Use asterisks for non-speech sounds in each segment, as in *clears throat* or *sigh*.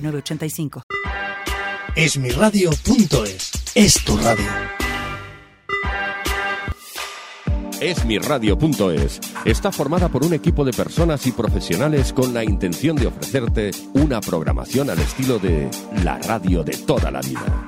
985. Esmiradio.es es tu radio. Esmiradio.es está formada por un equipo de personas y profesionales con la intención de ofrecerte una programación al estilo de la radio de toda la vida.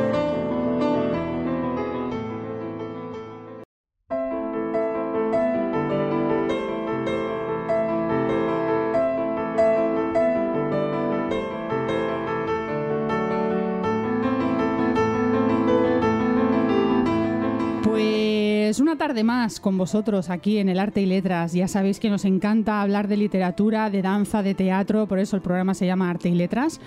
tarde más con vosotros aquí en el Arte y Letras. Ya sabéis que nos encanta hablar de literatura, de danza, de teatro, por eso el programa se llama Arte y Letras,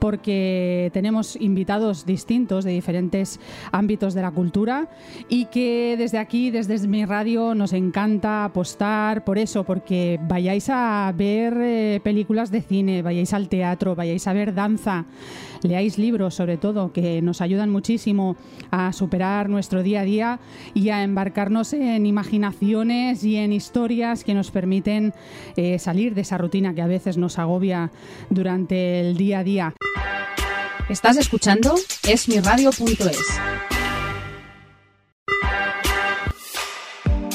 porque tenemos invitados distintos de diferentes ámbitos de la cultura y que desde aquí, desde mi radio, nos encanta apostar por eso, porque vayáis a ver eh, películas de cine, vayáis al teatro, vayáis a ver danza leáis libros sobre todo que nos ayudan muchísimo a superar nuestro día a día y a embarcarnos en imaginaciones y en historias que nos permiten eh, salir de esa rutina que a veces nos agobia durante el día a día. Estás escuchando esmiradio.es.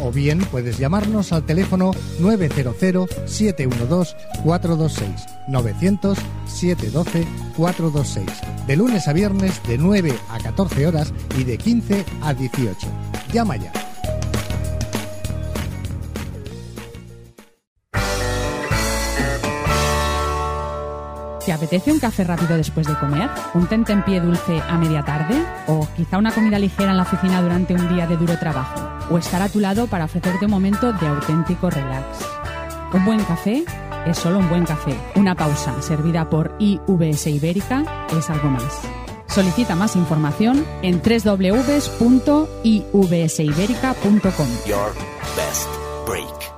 o bien puedes llamarnos al teléfono 900-712-426, 900-712-426, de lunes a viernes de 9 a 14 horas y de 15 a 18. Llama ya. ¿Te apetece un café rápido después de comer? ¿Un tentempié dulce a media tarde? ¿O quizá una comida ligera en la oficina durante un día de duro trabajo? ¿O estar a tu lado para ofrecerte un momento de auténtico relax? Un buen café es solo un buen café. Una pausa servida por IVS Ibérica es algo más. Solicita más información en www.ivsiberica.com.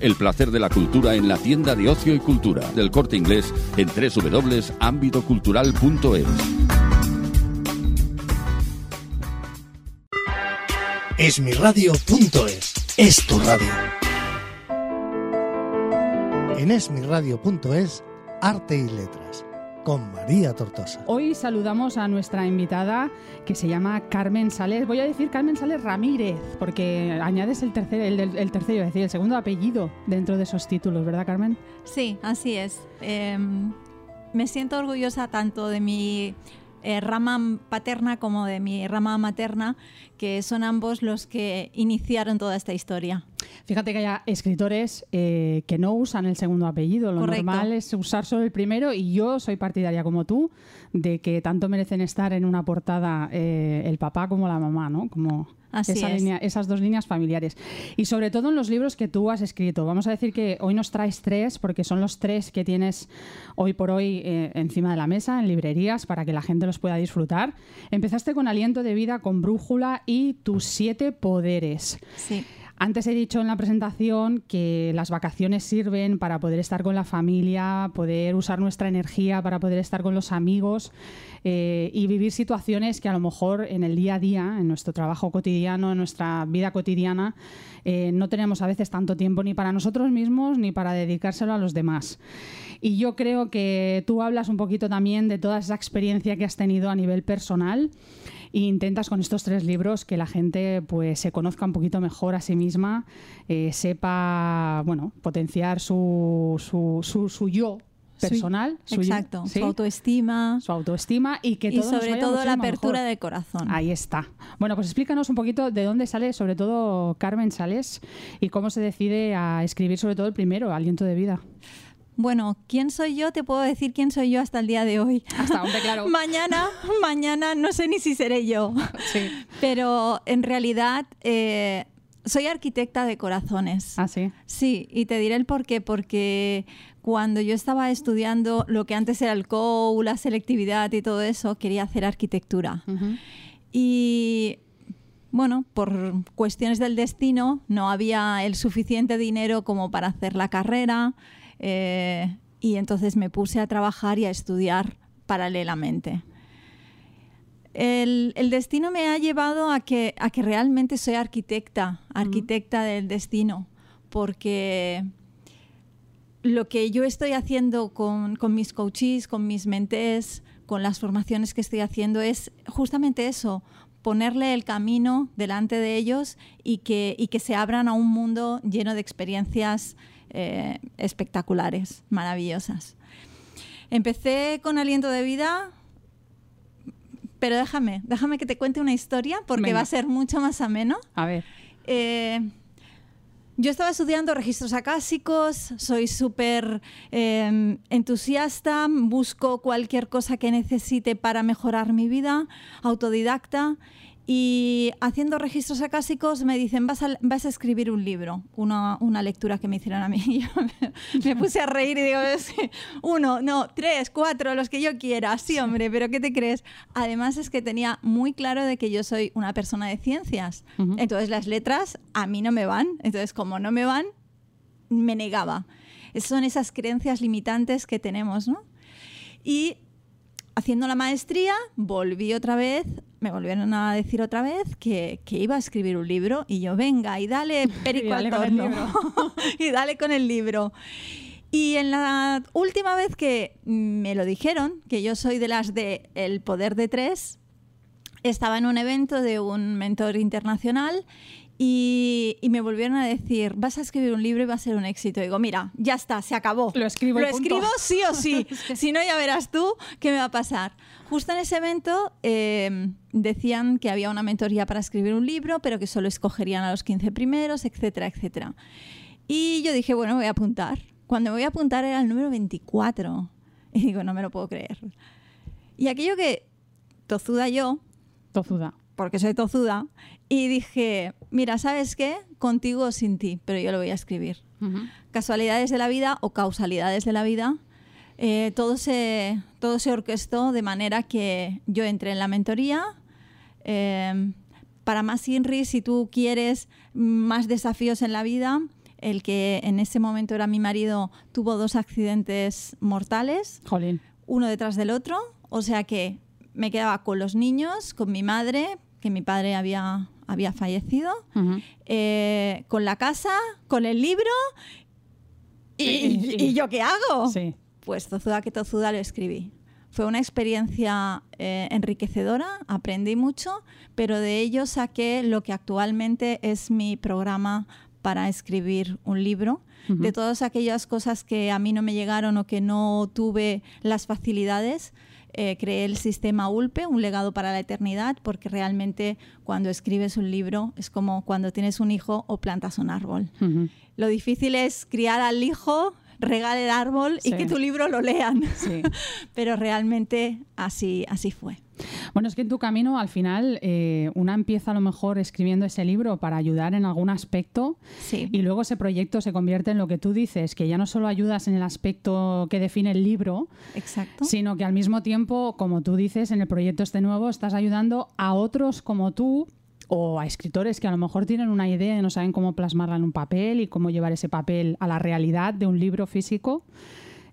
El placer de la cultura en la tienda de ocio y cultura del corte inglés en www.ambitocultural.es. Esmiradio.es es tu radio. En esmiradio.es, arte y letras, con María Tortosa. Hoy saludamos a nuestra invitada que se llama Carmen Sales. Voy a decir Carmen Sales Ramírez, porque añades el tercer, el, tercero, es decir, el segundo apellido dentro de esos títulos, ¿verdad, Carmen? Sí, así es. Eh, me siento orgullosa tanto de mi eh, rama paterna como de mi rama materna, que son ambos los que iniciaron toda esta historia. Fíjate que haya escritores eh, que no usan el segundo apellido. Lo Correcto. normal es usar solo el primero y yo soy partidaria como tú de que tanto merecen estar en una portada eh, el papá como la mamá, ¿no? Como Así esa es. línea- esas dos líneas familiares. Y sobre todo en los libros que tú has escrito. Vamos a decir que hoy nos traes tres porque son los tres que tienes hoy por hoy eh, encima de la mesa en librerías para que la gente los pueda disfrutar. Empezaste con Aliento de Vida, con Brújula y Tus siete poderes. Sí. Antes he dicho en la presentación que las vacaciones sirven para poder estar con la familia, poder usar nuestra energía para poder estar con los amigos eh, y vivir situaciones que a lo mejor en el día a día, en nuestro trabajo cotidiano, en nuestra vida cotidiana, eh, no tenemos a veces tanto tiempo ni para nosotros mismos ni para dedicárselo a los demás. Y yo creo que tú hablas un poquito también de toda esa experiencia que has tenido a nivel personal e intentas con estos tres libros que la gente pues se conozca un poquito mejor a sí misma, eh, sepa bueno potenciar su, su, su, su yo personal, su yo, Exacto. ¿sí? Su autoestima su autoestima y que y todo nos sobre todo la apertura mejor. del corazón. Ahí está. Bueno, pues explícanos un poquito de dónde sale, sobre todo Carmen Sales, y cómo se decide a escribir sobre todo el primero, Aliento de Vida. Bueno, ¿quién soy yo? Te puedo decir quién soy yo hasta el día de hoy. Hasta, hombre, *laughs* claro. mañana, *laughs* mañana no sé ni si seré yo. Sí. Pero en realidad eh, soy arquitecta de corazones. Ah, sí. Sí, y te diré el por qué. Porque cuando yo estaba estudiando lo que antes era el COU, la selectividad y todo eso, quería hacer arquitectura. Ujú. Y bueno, por cuestiones del destino, no había el suficiente dinero como para hacer la carrera. Eh, y entonces me puse a trabajar y a estudiar paralelamente. El, el destino me ha llevado a que, a que realmente soy arquitecta, arquitecta del destino, porque lo que yo estoy haciendo con, con mis coaches, con mis mentes, con las formaciones que estoy haciendo es justamente eso, ponerle el camino delante de ellos y que, y que se abran a un mundo lleno de experiencias eh, espectaculares, maravillosas. Empecé con aliento de vida, pero déjame, déjame que te cuente una historia porque Venga. va a ser mucho más ameno. A ver. Eh, yo estaba estudiando registros acásicos, soy súper eh, entusiasta, busco cualquier cosa que necesite para mejorar mi vida, autodidacta. Y haciendo registros acásicos me dicen, vas a, vas a escribir un libro, una, una lectura que me hicieron a mí. *laughs* Y yo me, me puse a reír y digo, "Es que uno, no, tres, cuatro, los que yo quiera. Sí, hombre, pero ¿qué te crees? Además es que tenía muy claro de que yo soy una persona de ciencias. Ujú. Entonces las letras a mí no me van. Entonces como no me van, me negaba. Es- Son esas creencias limitantes que tenemos, ¿no? Y haciendo la maestría, volví otra vez, me volvieron a decir otra vez que, que iba a escribir un libro y yo, venga, y dale perico *laughs* Y dale al torno. *laughs* y dale con el libro. Y en la última vez que me lo dijeron, que yo soy de las de El Poder de Tres, estaba en un evento de un mentor internacional y, y me volvieron a decir, vas a escribir un libro y va a ser un éxito. Y digo, mira, ya está, se acabó. Lo escribo Lo escribo sí o sí. *laughs* si no, ya verás tú qué me va a pasar. Justo en ese evento eh, decían que había una mentoría para escribir un libro, pero que solo escogerían a los 15 primeros, etcétera, etcétera. Y yo dije, bueno, me voy a apuntar. Cuando me voy a apuntar era el número 24. *laughs* Y digo, no me lo puedo creer. Y aquello que tozuda yo, Tozuda. porque soy tozuda, y dije, mira, ¿sabes qué? Contigo o sin ti, pero yo lo voy a escribir. Ujú. Casualidades de la vida o causalidades de la vida, eh, todo, se, todo se orquestó de manera que yo entré en la mentoría. eh, para más INRI, si tú quieres más desafíos en la vida, el que en ese momento era mi marido tuvo dos accidentes mortales Jolín. uno detrás del otro, o sea que me quedaba con los niños, con mi madre, que mi padre había, había fallecido, eh, con la casa, con el libro, y, Y- y- ¿y yo qué hago? Sí. Pues tozuda que tozuda lo escribí. Fue una experiencia eh, enriquecedora, aprendí mucho, pero de ello saqué lo que actualmente es mi programa para escribir un libro. De todas aquellas cosas que a mí no me llegaron o que no tuve las facilidades, eh, creé el sistema ULPE, un legado para la eternidad, porque realmente cuando escribes un libro es como cuando tienes un hijo o plantas un árbol. Lo difícil es criar al hijo, regar el árbol y que tu libro lo lean. *laughs* Pero realmente así, así fue. Bueno, es que en tu camino al final eh, una empieza a lo mejor escribiendo ese libro para ayudar en algún aspecto y luego ese proyecto se convierte en lo que tú dices, que ya no solo ayudas en el aspecto que define el libro, Exacto. sino que al mismo tiempo, como tú dices, en el proyecto este nuevo estás ayudando a otros como tú o a escritores que a lo mejor tienen una idea y no saben cómo plasmarla en un papel y cómo llevar ese papel a la realidad de un libro físico.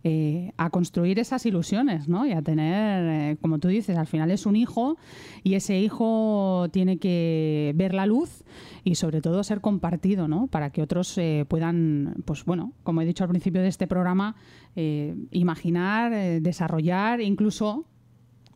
Eh, a construir esas ilusiones, ¿no? Y a tener, eh, como tú dices, al final es un hijo y ese hijo tiene que ver la luz y sobre todo ser compartido, ¿no? Para que otros eh, puedan, pues bueno, como he dicho al principio de este programa, imaginar, desarrollar, incluso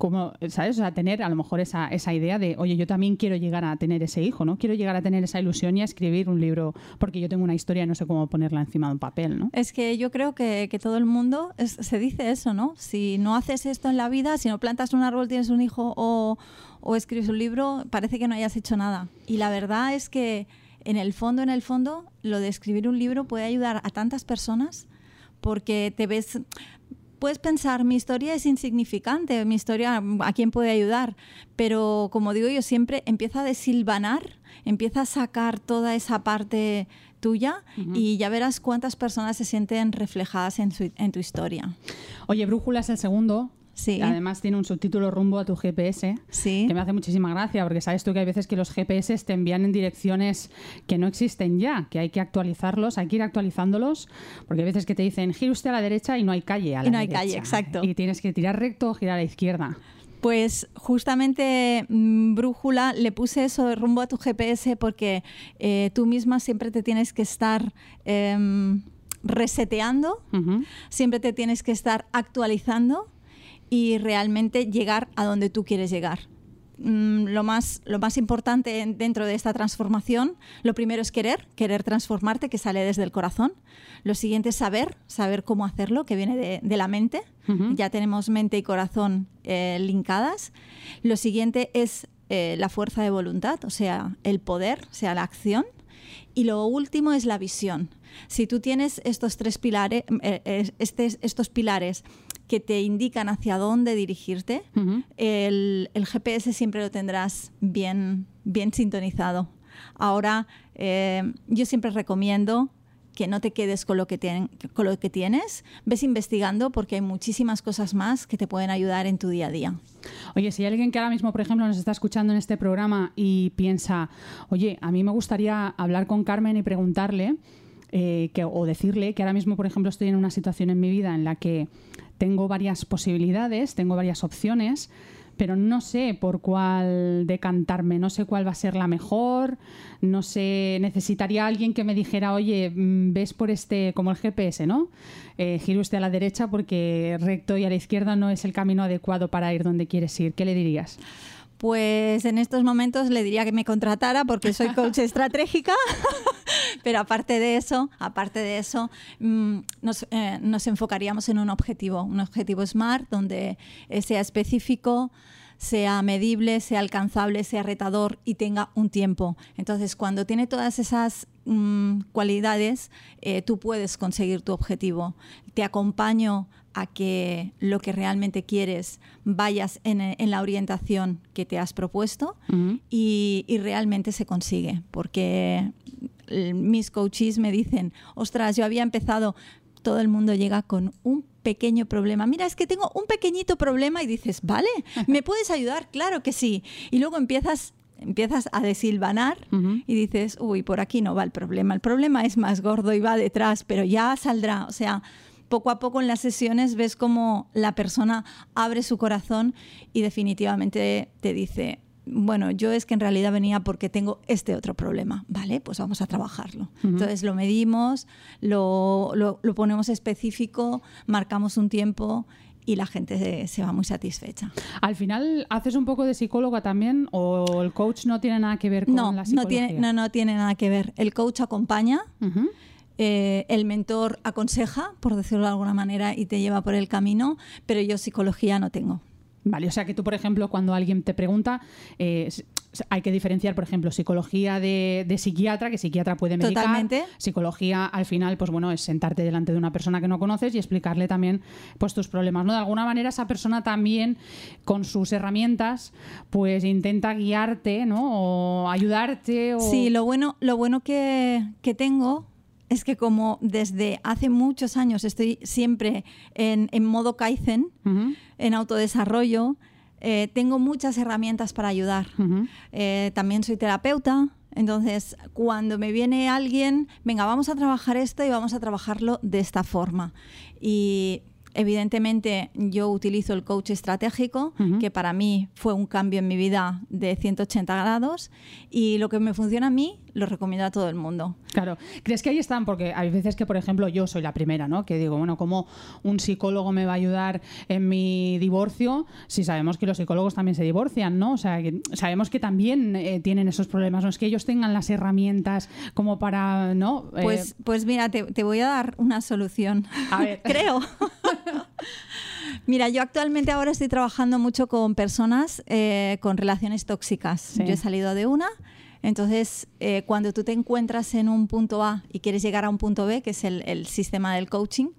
como, ¿sabes? O sea, tener a lo mejor esa, esa idea de, oye, yo también quiero llegar a tener ese hijo, ¿no? Quiero llegar a tener esa ilusión y a escribir un libro porque yo tengo una historia y no sé cómo ponerla encima de un papel, ¿no? Es que yo creo que, que todo el mundo se dice eso, ¿no? Si no haces esto en la vida, si no plantas un árbol, tienes un hijo o, o escribes un libro, parece que no hayas hecho nada. Y la verdad es que en el fondo, en el fondo, lo de escribir un libro puede ayudar a tantas personas porque te ves puedes pensar, mi historia es insignificante, mi historia, ¿a quién puede ayudar? Pero como digo yo siempre, empieza a desilvanar, empieza a sacar toda esa parte tuya y ya verás cuántas personas se sienten reflejadas en, en tu historia. Oye, Brújula es el segundo Sí. Además tiene un subtítulo rumbo a tu GPS, sí. que me hace muchísima gracia, porque sabes tú que hay veces que los GPS te envían en direcciones que no existen ya, que hay que actualizarlos, hay que ir actualizándolos, porque hay veces que te dicen, gire usted a la derecha y no hay calle a la Y no hay calle, exacto. Y tienes que tirar recto o girar a la izquierda. Pues justamente mm, Brújula le puse eso de rumbo a tu GPS porque eh, tú misma siempre te tienes que estar em, reseteando, siempre te tienes que estar actualizando y realmente llegar a donde tú quieres llegar. Mm, lo, más, lo más importante dentro de esta transformación, lo primero es querer, querer transformarte, que sale desde el corazón. Lo siguiente es saber, saber cómo hacerlo, que viene de, la mente. Ya tenemos mente y corazón eh, linkadas. Lo siguiente es eh, la fuerza de voluntad, o sea, el poder, o sea, la acción. Y lo último es la visión. Si tú tienes estos tres pilares, eh, estos pilares que te indican hacia dónde dirigirte, el, GPS siempre lo tendrás bien, bien sintonizado. Ahora, eh, yo siempre recomiendo que no te quedes con lo que, con lo que tienes, ves investigando porque hay muchísimas cosas más que te pueden ayudar en tu día a día. Oye, si hay alguien que ahora mismo, por ejemplo, nos está escuchando en este programa y piensa, oye, a mí me gustaría hablar con Carmen y preguntarle, eh, que, o decirle que ahora mismo, por ejemplo, estoy en una situación en mi vida en la que tengo varias posibilidades, tengo varias opciones, pero no sé por cuál decantarme, no sé cuál va a ser la mejor, no sé, necesitaría alguien que me dijera, oye, mm, ves por este, como el GPS, ¿no? Eh, gire usted a la derecha porque recto y a la izquierda no es el camino adecuado para ir donde quieres ir. ¿Qué le dirías? Pues en estos momentos le diría que me contratara porque soy coach *laughs* estratégica, pero aparte de eso, aparte de eso, mm, eh, nos, enfocaríamos en un objetivo, un objetivo SMART donde sea específico, sea medible, sea alcanzable, sea retador y tenga un tiempo. Entonces, cuando tiene todas esas mm, cualidades, eh, tú puedes conseguir tu objetivo. Te acompaño a que lo que realmente quieres vayas en, la orientación que te has propuesto y, realmente se consigue. Porque mis coaches me dicen, ostras, yo había empezado, todo el mundo llega con un pequeño problema. Mira, es que tengo un pequeñito problema y dices, vale, ¿me puedes ayudar? Claro que sí. Y luego empiezas empiezas a desilvanar y dices, uy, por aquí no va el problema. El problema es más gordo y va detrás, pero ya saldrá. O sea, poco a poco en las sesiones ves cómo la persona abre su corazón y definitivamente te dice, bueno, yo es que en realidad venía porque tengo este otro problema, ¿vale? Pues vamos a trabajarlo. Entonces lo medimos, lo, lo, ponemos específico, marcamos un tiempo y la gente se, se va muy satisfecha. Al final, ¿haces un poco de psicóloga también o el coach no tiene nada que ver con No, la no psicología? tiene, no, no tiene nada que ver. El coach acompaña, eh, el mentor aconseja, por decirlo de alguna manera, y te lleva por el camino, pero yo psicología no tengo. Vale, o sea que tú, por ejemplo, cuando alguien te pregunta, eh, hay que diferenciar, por ejemplo, psicología de, de psiquiatra, que psiquiatra puede medicar. Totalmente. Psicología, al final, pues bueno, es sentarte delante de una persona que no conoces y explicarle también pues tus problemas, ¿no? De alguna manera esa persona también, con sus herramientas, pues intenta guiarte, ¿no? O ayudarte o... Sí, lo bueno, lo bueno que, que tengo es que como desde hace muchos años estoy siempre en, en modo Kaizen, en autodesarrollo, eh, tengo muchas herramientas para ayudar. Eh, también soy terapeuta, entonces cuando me viene alguien, venga, vamos a trabajar esto y vamos a trabajarlo de esta forma. Y evidentemente yo utilizo el coach estratégico, Ujú. que para mí fue un cambio en mi vida de 180 grados y lo que me funciona a mí lo recomiendo a todo el mundo. Claro, ¿crees que ahí están? Porque hay veces que, por ejemplo, yo soy la primera, ¿no? Que digo, bueno, ¿cómo un psicólogo me va a ayudar en mi divorcio? Si sabemos que los psicólogos también se divorcian, ¿no? O sea, que sabemos que también eh, tienen esos problemas, no es que ellos tengan las herramientas como para, ¿no? Eh, Pues, pues mira, te, te voy a dar una solución. A ver. *laughs* Creo. *laughs* *laughs* Mira, yo actualmente ahora estoy trabajando mucho con personas eh, con relaciones tóxicas. Sí. Yo he salido de una. Entonces, eh, cuando tú te encuentras en un punto A y quieres llegar a un punto B, que es el, el sistema del coaching,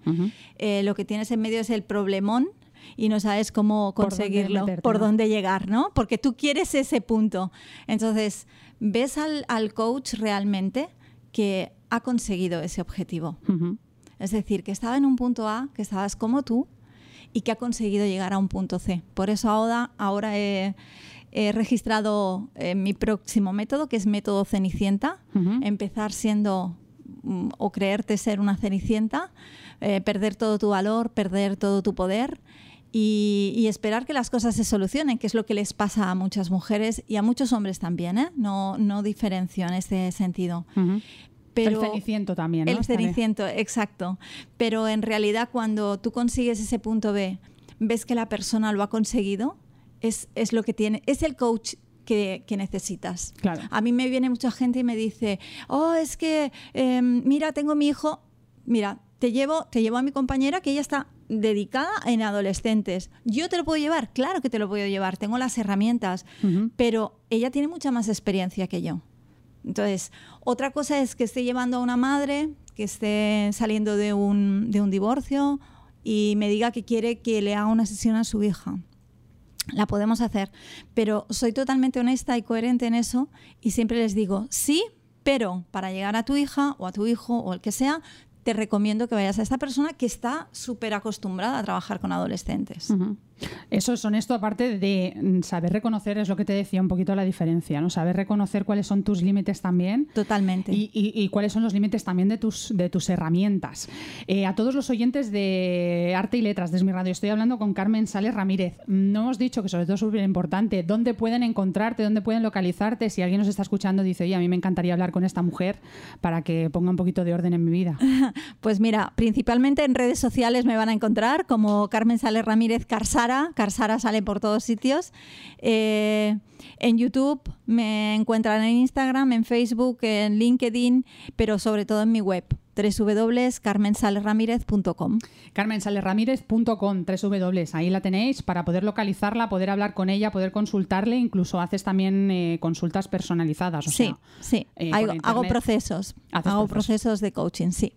eh, lo que tienes en medio es el problemón y no sabes cómo Por dónde conseguirlo, por dónde llegar, ¿no? Porque tú quieres ese punto. Entonces, ves al, al coach realmente que ha conseguido ese objetivo. Es decir, que estaba en un punto A, que estabas como tú y que ha conseguido llegar a un punto C. Por eso ahora, ahora he, he registrado eh, mi próximo método, que es método Cenicienta. Empezar siendo mm, o creerte ser una Cenicienta, eh, perder todo tu valor, perder todo tu poder. Y, y esperar que las cosas se solucionen, que es lo que les pasa a muchas mujeres y a muchos hombres también, ¿eh? no, no diferencio en este sentido. Pero el ceniciento también, ¿no? el ceniciento, exacto. Pero en realidad cuando tú consigues ese punto B, ves que la persona lo ha conseguido, es, es lo que tiene, es el coach que, que necesitas. Claro. A mí me viene mucha gente y me dice, oh, es que, eh, mira, tengo mi hijo, mira, te llevo, te llevo a mi compañera que ella está dedicada en adolescentes. Yo te lo puedo llevar, claro que te lo puedo llevar, tengo las herramientas, pero ella tiene mucha más experiencia que yo. Entonces, otra cosa es que esté llevando a una madre que esté saliendo de un, de un divorcio y me diga que quiere que le haga una sesión a su hija. La podemos hacer, pero soy totalmente honesta y coherente en eso y siempre les digo, sí, pero para llegar a tu hija o a tu hijo o el que sea, te recomiendo que vayas a esta persona que está súper acostumbrada a trabajar con adolescentes. Ujú. Eso es honesto, aparte de mm, saber reconocer, es lo que te decía un poquito la diferencia, ¿no? Saber reconocer cuáles son tus límites también. Totalmente. Y, y- y cuáles son los límites también de tus, de tus herramientas. Eh, a todos los oyentes de Arte y Letras de Esmi Radio, estoy hablando con Carmen Sales Ramírez. No hemos dicho que sobre todo es súper importante, dónde pueden encontrarte, dónde pueden localizarte. Si alguien nos está escuchando, dice, oye, a mí me encantaría hablar con esta mujer para que ponga un poquito de orden en mi vida. *laughs* Pues mira, principalmente en redes sociales me van a encontrar como Carmen Sales Ramírez Carsara. Carsara sale por todos sitios. Eh, en YouTube me encuentran en Instagram, en Facebook, en LinkedIn, pero sobre todo en mi web www.carmensalesramirez.com. carmensalesramírez.com, tres W, ahí la tenéis para poder localizarla, poder hablar con ella, poder consultarle, incluso haces también eh, consultas personalizadas. o Sí, sea, sí. eh, hago, hago procesos. Hago procesos. procesos de coaching, sí.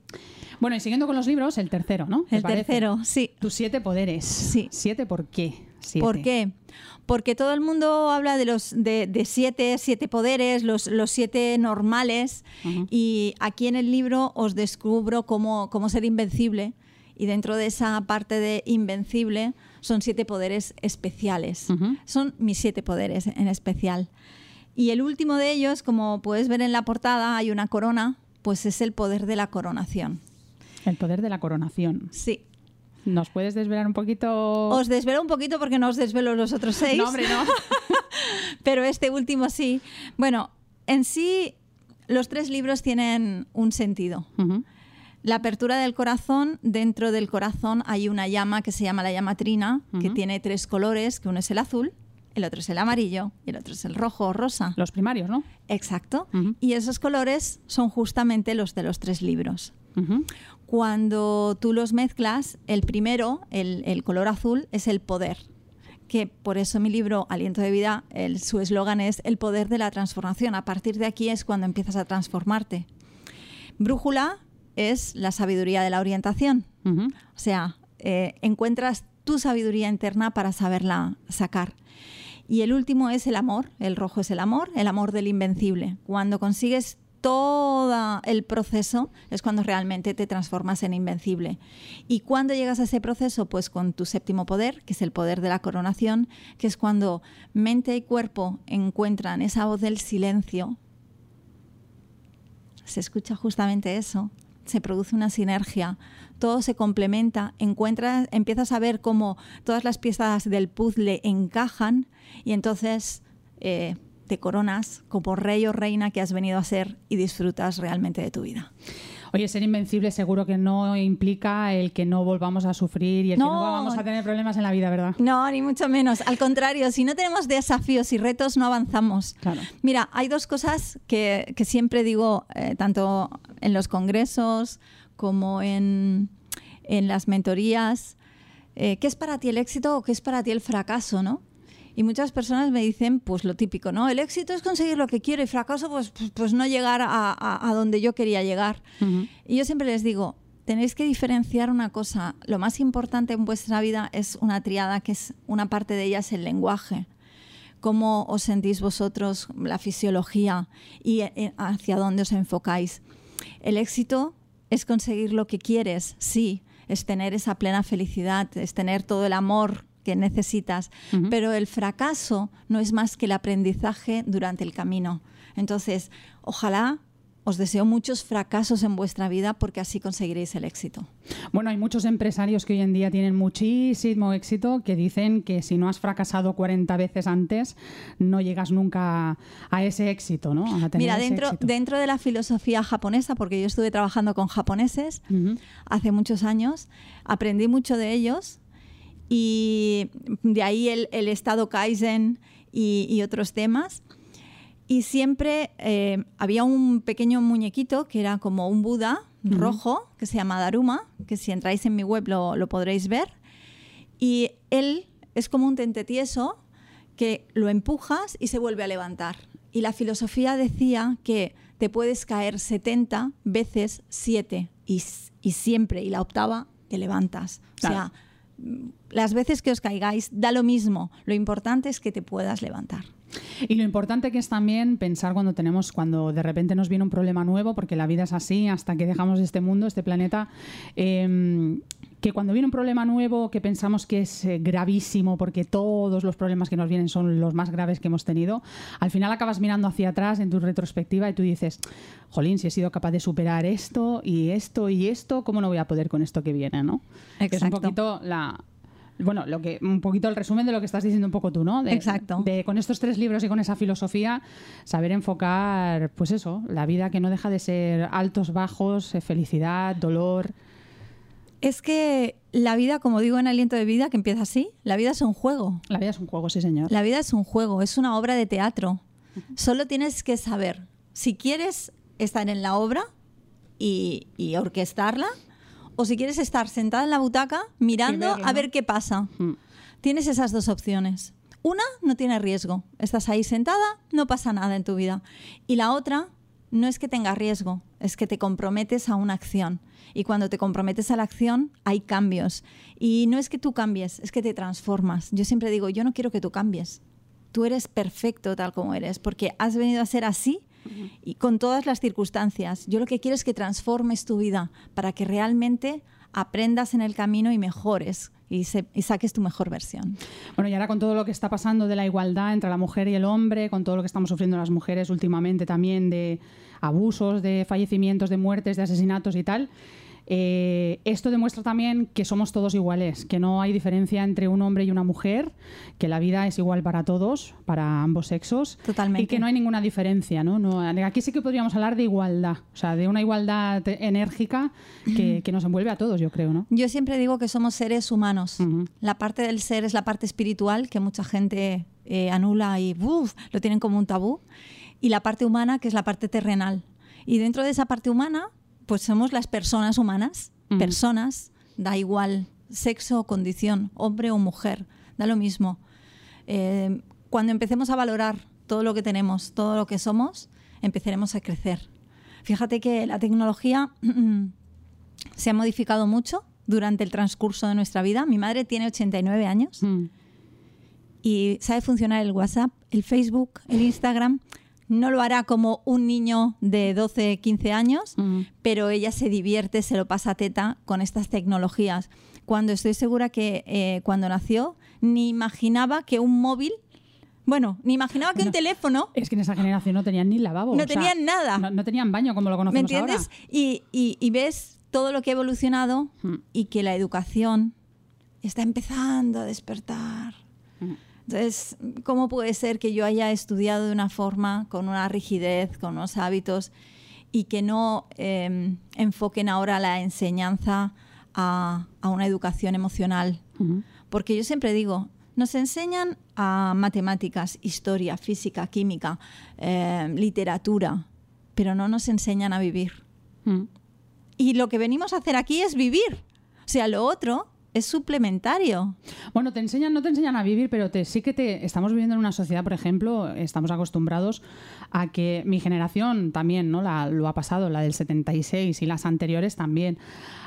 Bueno, y siguiendo con los libros, el tercero, ¿no? ¿Te El tercero, sí. Tus siete poderes. Sí. ¿Siete por qué? Siete. ¿Por qué? Porque todo el mundo habla de los de, de siete, siete poderes, los, los siete normales, y aquí en el libro os descubro cómo, cómo ser invencible. Y dentro de esa parte de invencible son siete poderes especiales. Son mis siete poderes en especial. Y el último de ellos, como puedes ver en la portada, hay una corona, pues es el poder de la coronación. El poder de la coronación. Sí. ¿Nos puedes desvelar un poquito? Os desvelo un poquito porque no os desvelo los otros seis. *laughs* No, hombre, no. *laughs* pero este último sí. Bueno, en sí los tres libros tienen un sentido. La apertura del corazón, dentro del corazón hay una llama que se llama la llama trina, que tiene tres colores, que uno es el azul, el otro es el amarillo y el otro es el rojo o rosa. Los primarios, ¿no? Exacto. Y esos colores son justamente los de los tres libros. Cuando tú los mezclas, el primero, el, color azul, es el poder que por eso mi libro Aliento de Vida, el, su eslogan es el poder de la transformación. A partir de aquí es cuando empiezas a transformarte. Brújula es la sabiduría de la orientación. O sea, eh, encuentras tu sabiduría interna para saberla sacar. Y el último es el amor, el rojo es el amor, el amor del invencible. Cuando consigues todo el proceso es cuando realmente te transformas en invencible. ¿Y cuando llegas a ese proceso? Pues con tu séptimo poder, que es el poder de la coronación, que es cuando mente y cuerpo encuentran esa voz del silencio. Se escucha justamente eso, se produce una sinergia, todo se complementa, encuentras, empiezas a ver cómo todas las piezas del puzzle encajan y entonces eh, te coronas como rey o reina que has venido a ser y disfrutas realmente de tu vida. Oye, ser invencible seguro que no implica el que no volvamos a sufrir y el que no vamos a tener problemas en la vida, ¿verdad? No, ni mucho menos. Al contrario, si no tenemos desafíos y retos, no avanzamos. Mira, hay dos cosas que, siempre digo, eh, tanto en los congresos como en, las mentorías. Eh, ¿Qué es para ti el éxito o qué es para ti el fracaso, no? Y muchas personas me dicen, pues lo típico, ¿no? El éxito es conseguir lo que quiero y fracaso, pues, pues, pues no llegar a, donde yo quería llegar. Y yo siempre les digo, tenéis que diferenciar una cosa. Lo más importante en vuestra vida es una triada, que es una parte de ella es el lenguaje. Cómo os sentís vosotros, la fisiología y eh, hacia dónde os enfocáis. El éxito es conseguir lo que quieres, sí, es tener esa plena felicidad, es tener todo el amor que necesitas, pero el fracaso no es más que el aprendizaje durante el camino. Entonces, ojalá os deseo muchos fracasos en vuestra vida porque así conseguiréis el éxito. Bueno, hay muchos empresarios que hoy en día tienen muchísimo éxito que dicen que si no has fracasado 40 veces antes, no llegas nunca a ese éxito, ¿no? Mira, dentro, dentro de la filosofía japonesa, porque yo estuve trabajando con japoneses hace muchos años, aprendí mucho de ellos y de ahí el, estado Kaizen y, otros temas. Y siempre eh, había un pequeño muñequito que era como un Buda rojo, que se llama Daruma, que si entráis en mi web lo, lo podréis ver. Y él es como un tente tieso que lo empujas y se vuelve a levantar. Y la filosofía decía que te puedes caer 70 veces 7 y, y siempre, y la octava, te levantas. O sea, las veces que os caigáis, da lo mismo. Lo importante es que te puedas levantar. Y lo importante que es también pensar cuando tenemos, cuando de repente nos viene un problema nuevo, porque la vida es así, hasta que dejamos este mundo, este planeta, em, que cuando viene un problema nuevo que pensamos que es eh, gravísimo, porque todos los problemas que nos vienen son los más graves que hemos tenido, al final acabas mirando hacia atrás en tu retrospectiva y tú dices, jolín, si he sido capaz de superar esto y esto y esto, ¿cómo no voy a poder con esto que viene? ¿no? es un poquito la, bueno, lo que un poquito el resumen de lo que estás diciendo un poco tú, ¿no? Exacto. De con estos tres libros y con esa filosofía saber enfocar, pues eso, la vida que no deja de ser altos, bajos, eh, felicidad, dolor. Es que la vida, como digo en Aliento de Vida, que empieza así, la vida es un juego. La vida es un juego, sí, señor. La vida es un juego, es una obra de teatro. Solo tienes que saber, si quieres estar en la obra y, y orquestarla, o si quieres estar sentada en la butaca mirando a ver qué pasa. Hmm. Tienes esas dos opciones. Una, no tiene riesgo. Estás ahí sentada, no pasa nada en tu vida. Y la otra, no es que tenga riesgo, es que te comprometes a una acción. Y cuando te comprometes a la acción, hay cambios. Y no es que tú cambies, es que te transformas. Yo siempre digo, yo no quiero que tú cambies. Tú eres perfecto tal como eres, porque has venido a ser así y con todas las circunstancias. Yo lo que quiero es que transformes tu vida para que realmente aprendas en el camino y mejores y, saques tu mejor versión. Bueno, y ahora con todo lo que está pasando de la igualdad entre la mujer y el hombre, con todo lo que estamos sufriendo las mujeres últimamente también de abusos, de fallecimientos, de muertes, de asesinatos y tal, Eh, esto demuestra también que somos todos iguales, que no hay diferencia entre un hombre y una mujer, que la vida es igual para todos, para ambos sexos. Totalmente. Y que no hay ninguna diferencia, ¿no? no aquí sí que podríamos hablar de igualdad, o sea, de una igualdad enérgica que, *clears throat* que nos envuelve a todos, yo creo, ¿no? Yo siempre digo que somos seres humanos. La parte del ser es la parte espiritual que mucha gente eh, anula y uf, lo tienen como un tabú. Y la parte humana, que es la parte terrenal. Y dentro de esa parte humana, pues somos las personas humanas. Personas, da igual sexo o condición, hombre o mujer, da lo mismo. Eh, cuando empecemos a valorar todo lo que tenemos, todo lo que somos, empezaremos a crecer. Fíjate que la tecnología *clears throat* se ha modificado mucho durante el transcurso de nuestra vida. Mi madre tiene 89 años Mm. y sabe funcionar el WhatsApp, el Facebook, el Instagram. No lo hará como un niño de 12, 15 años, Mm. pero ella se divierte, se lo pasa teta con estas tecnologías. Cuando estoy segura que eh, cuando nació ni imaginaba que un móvil, bueno, ni imaginaba que un No. teléfono Es que en esa generación no tenían ni lavabo. No sea, tenían nada. No, no tenían baño como lo ¿Me conocemos entiendes? ahora. Y, y- y ves todo lo que ha evolucionado Mm. y que la educación está empezando a despertar. Mm. Entonces, ¿cómo puede ser que yo haya estudiado de una forma, con una rigidez, con unos hábitos, y que no eh, enfoquen ahora la enseñanza a, a una educación emocional? Ujú. Porque yo siempre digo, nos enseñan a matemáticas, historia, física, química, eh, literatura, pero no nos enseñan a vivir. Mm. Y lo que venimos a hacer aquí es vivir. O sea, lo otro es suplementario. Bueno, te enseñan, no te enseñan a vivir, pero te, sí que te estamos viviendo en una sociedad, por ejemplo, estamos acostumbrados a que mi generación también, ¿no? La, lo ha pasado, la del 76 y las anteriores también,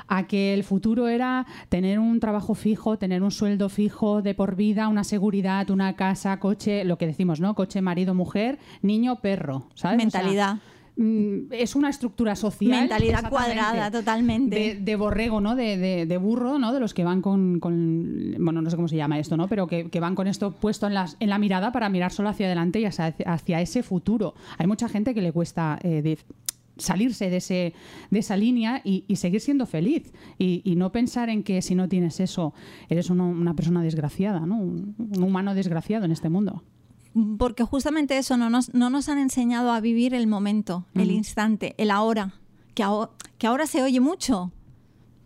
a que el futuro era tener un trabajo fijo, tener un sueldo fijo de por vida, una seguridad, una casa, coche, lo que decimos, ¿no? Coche, marido, mujer, niño, perro, ¿sabes? O sea, Mentalidad. Es una estructura social. Mentalidad cuadrada, totalmente. De, de borrego, ¿no? De, de- de burro, ¿no? De los que van con, con- bueno, no sé cómo se llama esto, ¿no? Pero que, que van con esto puesto en, las, en la mirada para mirar solo hacia adelante y hacia, hacia ese futuro. Hay mucha gente que le cuesta eh, de- salirse de, ese, de esa línea y, y seguir siendo feliz y, y no pensar en que si no tienes eso eres una, una persona desgraciada, ¿no? Un, un humano desgraciado en este mundo. Porque justamente eso no nos, no nos han enseñado a vivir el momento, el Ujú. instante, el ahora, que, aho- que ahora se oye mucho.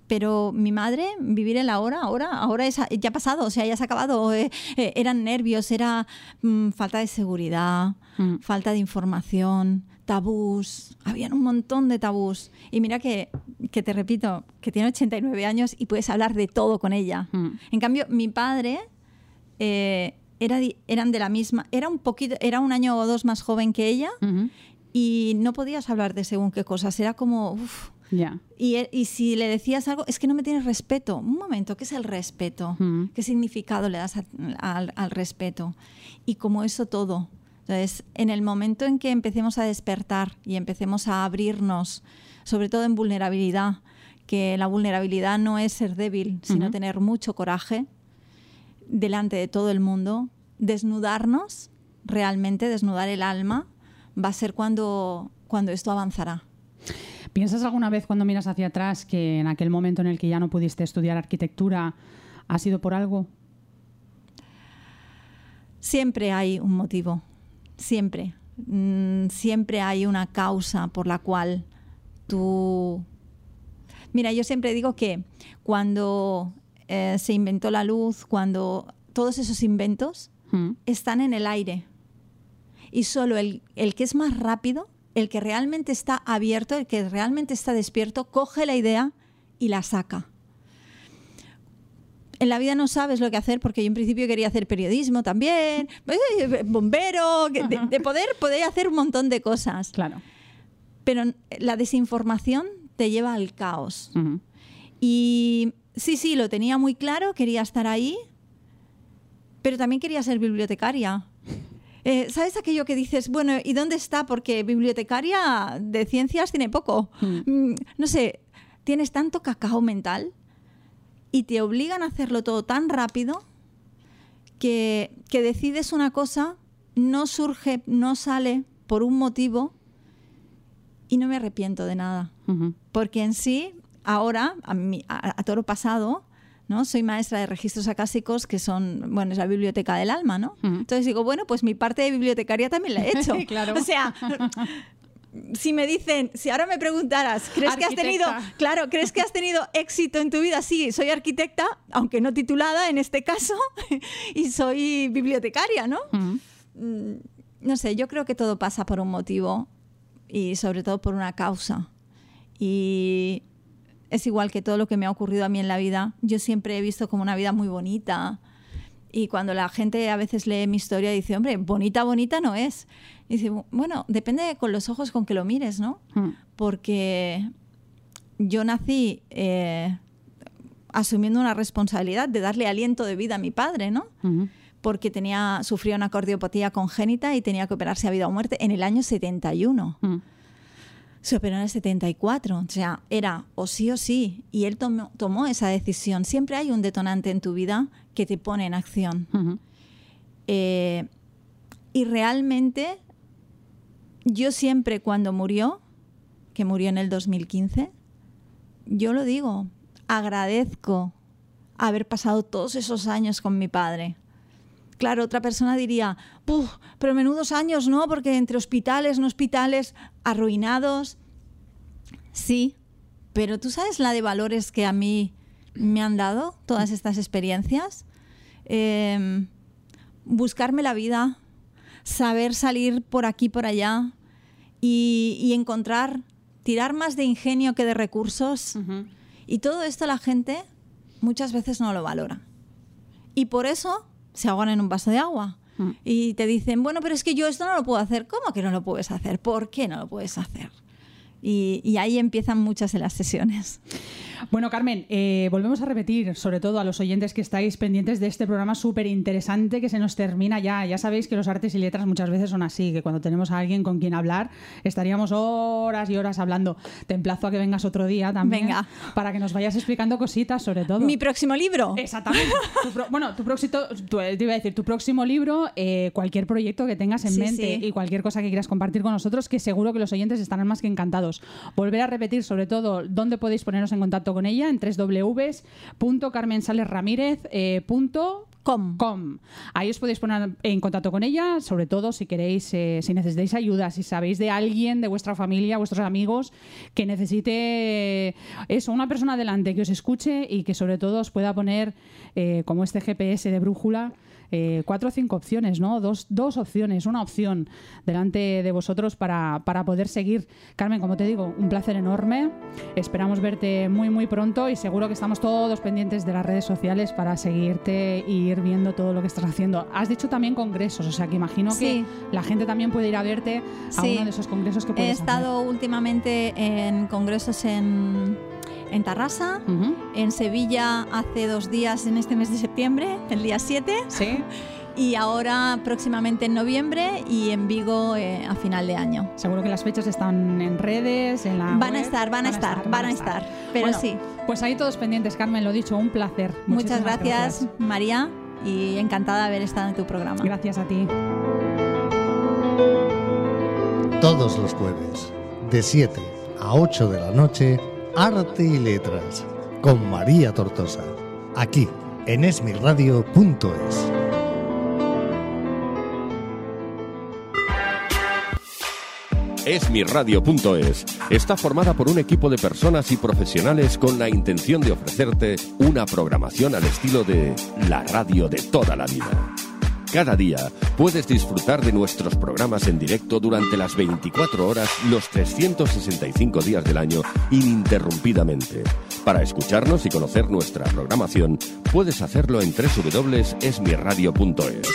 Pero mi madre, vivir el ahora, ahora, ahora es, ya ha pasado, o sea, ya se ha acabado. eh, eh, eran nervios, era mm, falta de seguridad, Mm. falta de información, tabús. Habían un montón de tabús. Y mira que, que te repito, que tiene 89 años y puedes hablar de todo con ella. Mm. En cambio, mi padre eh, era, eran de la misma, era un poquito, era un año o dos más joven que ella y no podías hablar de según qué cosas. Era como, uf. Ya. Y, e- y si le decías algo, es que no me tienes respeto. Un momento, ¿qué es el respeto? ¿Qué significado le das a- al, al respeto? Y como eso todo. Entonces, en el momento en que empecemos a despertar y empecemos a abrirnos, sobre todo en vulnerabilidad, que la vulnerabilidad no es ser débil, sino tener mucho coraje delante de todo el mundo, desnudarnos, realmente desnudar el alma, va a ser cuando, cuando esto avanzará. ¿Piensas alguna vez cuando miras hacia atrás que en aquel momento en el que ya no pudiste estudiar arquitectura ha sido por algo? Siempre hay un motivo, siempre. Mm, siempre hay una causa por la cual tú... Mira, yo siempre digo que cuando eh, se inventó la luz, cuando todos esos inventos Mm. están en el aire y solo el, el que es más rápido, el que realmente está abierto, el que realmente está despierto, coge la idea y la saca. En la vida no sabes lo que hacer porque yo en principio quería hacer periodismo también, *laughs* bombero, de, de poder, poder hacer un montón de cosas. Claro. Pero la desinformación te lleva al caos. Y sí, sí, lo tenía muy claro, quería estar ahí, pero también quería ser bibliotecaria. Eh, ¿Sabes aquello que dices, bueno, ¿y dónde está? Porque bibliotecaria de ciencias tiene poco. Mm, no sé, tienes tanto cacao mental y te obligan a hacerlo todo tan rápido que, que decides una cosa, no surge, no sale por un motivo y no me arrepiento de nada porque en sí ahora, a, a, a toro pasado, ¿no? Soy maestra de registros acásicos, que son, bueno, es la biblioteca del alma, ¿no? Ujú. Entonces digo, bueno, pues mi parte de bibliotecaria también la he hecho. *laughs* Claro. O sea, si me dicen, si ahora me preguntaras, ¿crees que has tenido, Arquitecta. claro, ¿crees que has tenido éxito en tu vida? Sí, soy arquitecta, aunque no titulada en este caso, *laughs* y soy bibliotecaria, ¿no? Ujú. Mm, no sé, yo creo que todo pasa por un motivo y sobre todo por una causa. Y es igual que todo lo que me ha ocurrido a mí en la vida. Yo siempre he visto como una vida muy bonita. Y cuando la gente a veces lee mi historia dice, hombre, bonita, bonita no es. Y dice, bueno, depende con los ojos con que lo mires, ¿no? Ujú. Porque yo nací eh, asumiendo una responsabilidad de darle aliento de vida a mi padre, ¿no? Porque tenía, sufría una cardiopatía congénita y tenía que operarse a vida o muerte en el año 71. Ujú. Se operó en el 74, o sea, era o sí o sí, y él tomó, tomó esa decisión. Siempre hay un detonante en tu vida que te pone en acción. Eh, y realmente, yo siempre cuando murió, que murió en el 2015, yo lo digo, agradezco haber pasado todos esos años con mi padre. Claro, otra persona diría, "Puf, pero menudos años, ¿no? Porque entre hospitales, no hospitales, arruinados. Sí, pero tú sabes la de valores que a mí me han dado todas estas experiencias. Em, buscarme la vida, saber salir por aquí, por allá y, y encontrar, tirar más de ingenio que de recursos. Y todo esto la gente muchas veces no lo valora. Y por eso se ahogan en un vaso de agua. Mm. Y te dicen, bueno, pero es que yo esto no lo puedo hacer. ¿Cómo que no lo puedes hacer? ¿Por qué no lo puedes hacer? Y, y ahí empiezan muchas de las sesiones. Bueno, Carmen, eh, volvemos a repetir, sobre todo a los oyentes que estáis pendientes de este programa súper interesante que se nos termina ya. Ya sabéis que los artes y letras muchas veces son así, que cuando tenemos a alguien con quien hablar, estaríamos horas y horas hablando. Te emplazo a que vengas otro día también. Venga. Para que nos vayas explicando cositas, sobre todo. Mi próximo libro. Exactamente. Tu pro- bueno, tu próximo, tu- te iba a decir, tu próximo libro, eh, cualquier proyecto que tengas en Sí, mente sí. y cualquier cosa que quieras compartir con nosotros, que seguro que los oyentes estarán más que encantados. Volver a repetir, sobre todo, dónde podéis poneros en contacto con ella, en www.carmensalesramírez.com. Com. Ahí os podéis poner en contacto con ella, sobre todo si queréis, eh, si necesitáis ayuda, si sabéis de alguien de vuestra familia, vuestros amigos, que necesite eh, eso, una persona delante que os escuche y que sobre todo os pueda poner, eh, como este GPS de brújula, eh, cuatro o cinco opciones, ¿no? Dos, dos opciones, una opción delante de vosotros para, para poder seguir. Carmen, como te digo, un placer enorme. Esperamos verte muy, muy pronto y seguro que estamos todos pendientes de las redes sociales para seguirte y ir viendo todo lo que estás haciendo. Has dicho también congresos, o sea que imagino Sí. que la gente también puede ir a verte a Sí. uno de esos congresos que He puedes estado últimamente en congresos en, en Tarrasa, en Sevilla hace dos días en este mes de septiembre, el día 7, Sí, *laughs* y ahora próximamente en noviembre y en Vigo eh, a final de año. seguro que las fechas están en redes, en la Van a web. estar, van a estar, van a estar. Pero Bueno, sí, Pues ahí todos pendientes, Carmen, lo dicho, un placer. muchas Muchísimas gracias, María, y encantada de haber estado en tu programa. Gracias a ti. Todos los jueves, de 7 a 8 de la noche, Arte y Letras, con María Tortosa, aquí en esmirradio.es. Esmirradio.es está formada por un equipo de personas y profesionales con la intención de ofrecerte una programación al estilo de la radio de toda la vida. Cada día puedes disfrutar de nuestros programas en directo durante las 24 horas, los 365 días del año, ininterrumpidamente. Para escucharnos y conocer nuestra programación, puedes hacerlo en www.esmirradio.es.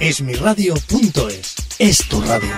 Esmirradio.es es tu radio.